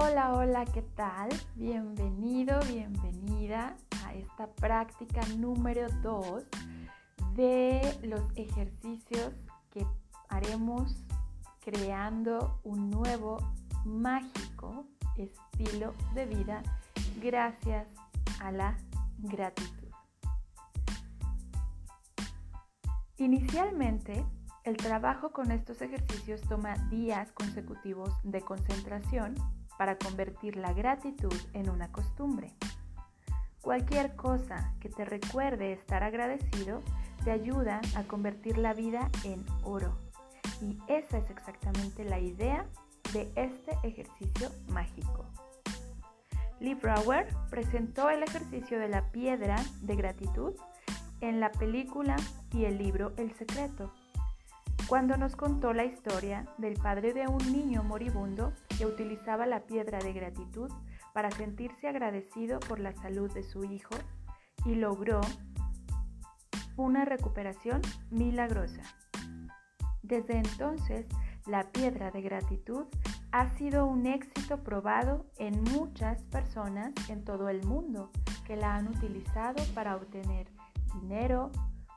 Hola, hola, ¿qué tal? Bienvenido, bienvenida a esta práctica número 2 de los ejercicios que haremos creando un nuevo mágico estilo de vida gracias a la gratitud. Inicialmente, el trabajo con estos ejercicios toma días consecutivos de concentración para convertir la gratitud en una costumbre. Cualquier cosa que te recuerde estar agradecido te ayuda a convertir la vida en oro. Y esa es exactamente la idea de este ejercicio mágico. Lee Brower presentó el ejercicio de la piedra de gratitud en la película y el libro El Secreto, cuando nos contó la historia del padre de un niño moribundo que utilizaba la piedra de gratitud para sentirse agradecido por la salud de su hijo y logró una recuperación milagrosa. Desde entonces, la piedra de gratitud ha sido un éxito probado en muchas personas en todo el mundo que la han utilizado para obtener dinero,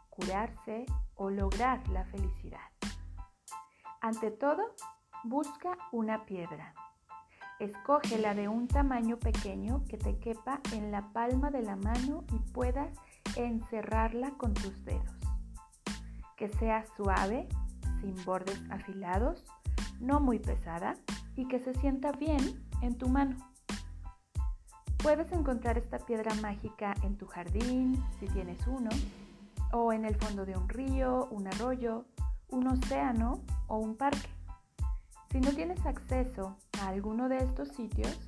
curarse o lograr la felicidad. Ante todo, busca una piedra. Escoge la de un tamaño pequeño que te quepa en la palma de la mano y puedas encerrarla con tus dedos. Que sea suave, sin bordes afilados, no muy pesada y que se sienta bien en tu mano. Puedes encontrar esta piedra mágica en tu jardín, si tienes uno, o en el fondo de un río, un arroyo, un océano o un parque. Si no tienes acceso a alguno de estos sitios,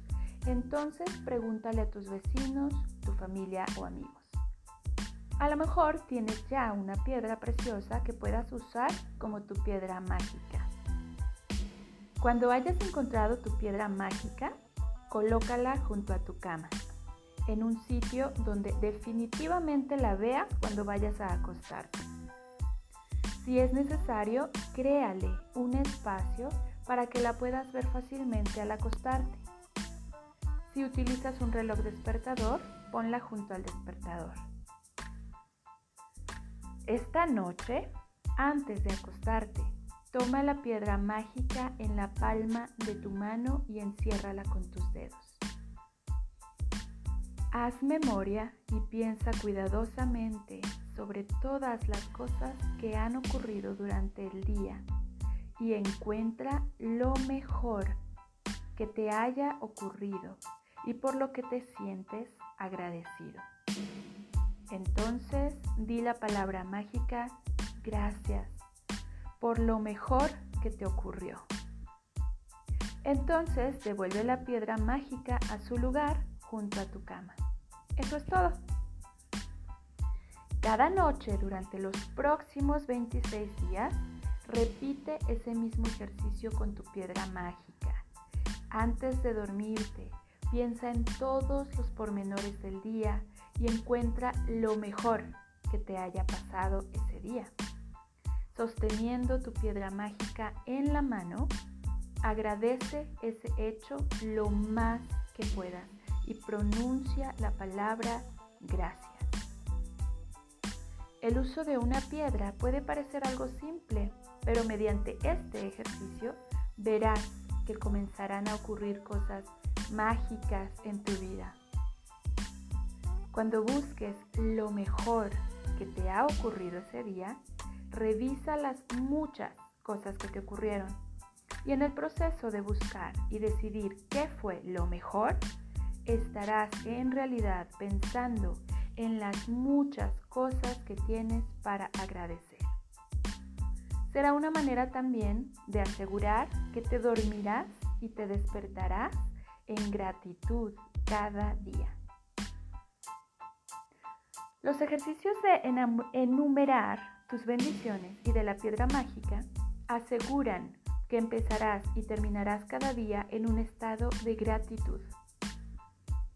entonces pregúntale a tus vecinos, tu familia o amigos. A lo mejor tienes ya una piedra preciosa que puedas usar como tu piedra mágica. Cuando hayas encontrado tu piedra mágica, colócala junto a tu cama, en un sitio donde definitivamente la veas cuando vayas a acostarte. Si es necesario, créale un espacio para que la puedas ver fácilmente al acostarte. Si utilizas un reloj despertador, ponla junto al despertador. Esta noche, antes de acostarte, toma la piedra mágica en la palma de tu mano y enciérrala con tus dedos. Haz memoria y piensa cuidadosamente sobre todas las cosas que han ocurrido durante el día y encuentra lo mejor que te haya ocurrido y por lo que te sientes agradecido. Entonces di la palabra mágica gracias por lo mejor que te ocurrió. Entonces devuelve la piedra mágica a su lugar junto a tu cama. Eso es todo. Cada noche durante los próximos 26 días, repite ese mismo ejercicio con tu piedra mágica. Antes de dormirte, piensa en todos los pormenores del día y encuentra lo mejor que te haya pasado ese día. Sosteniendo tu piedra mágica en la mano, agradece ese hecho lo más que puedas y pronuncia la palabra gracias. El uso de una piedra puede parecer algo simple, pero mediante este ejercicio verás que comenzarán a ocurrir cosas mágicas en tu vida. Cuando busques lo mejor que te ha ocurrido ese día, revisa las muchas cosas que te ocurrieron. Y en el proceso de buscar y decidir qué fue lo mejor, estarás en realidad pensando en las muchas cosas que tienes para agradecer. Será una manera también de asegurar que te dormirás y te despertarás en gratitud cada día. Los ejercicios de enumerar tus bendiciones y de la piedra mágica aseguran que empezarás y terminarás cada día en un estado de gratitud.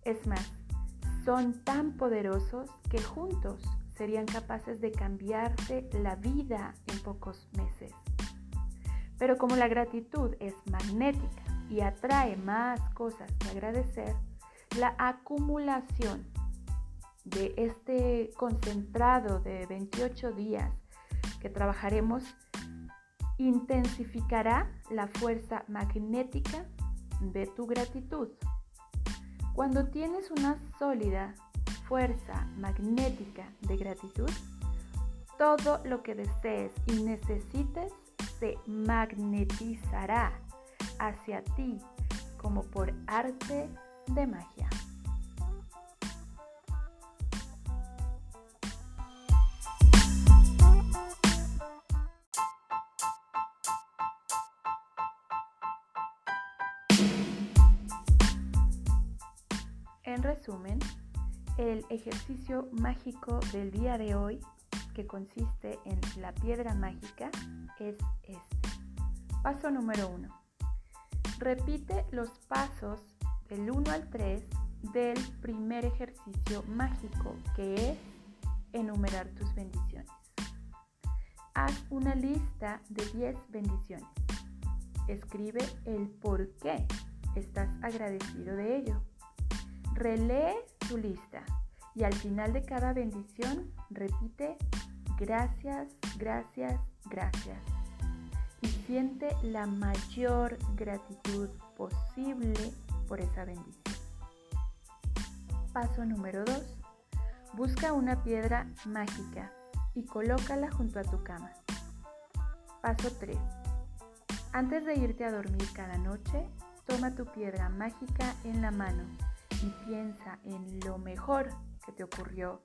Es más, son tan poderosos que juntos serían capaces de cambiarte la vida en pocos meses. Pero como la gratitud es magnética y atrae más cosas que agradecer, la acumulación de este concentrado de 28 días que trabajaremos intensificará la fuerza magnética de tu gratitud. Cuando tienes una sólida fuerza magnética de gratitud, todo lo que desees y necesites se magnetizará hacia ti como por arte de magia. En resumen, el ejercicio mágico del día de hoy, que consiste en la piedra mágica, es este. Paso número 1. Repite los pasos del 1 al 3 del primer ejercicio mágico, que es enumerar tus bendiciones. Haz una lista de 10 bendiciones. Escribe el por qué estás agradecido de ello. Relee tu lista y al final de cada bendición repite gracias, gracias, gracias. Y siente la mayor gratitud posible por esa bendición. Paso número 2. Busca una piedra mágica y colócala junto a tu cama. Paso 3. Antes de irte a dormir cada noche, toma tu piedra mágica en la mano y piensa en lo mejor que te ocurrió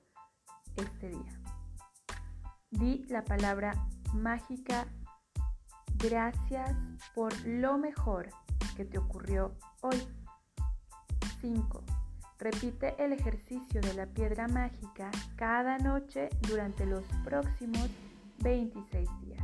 este día. Di la palabra mágica gracias por lo mejor que te ocurrió hoy. 5. Repite el ejercicio de la piedra mágica cada noche durante los próximos 26 días.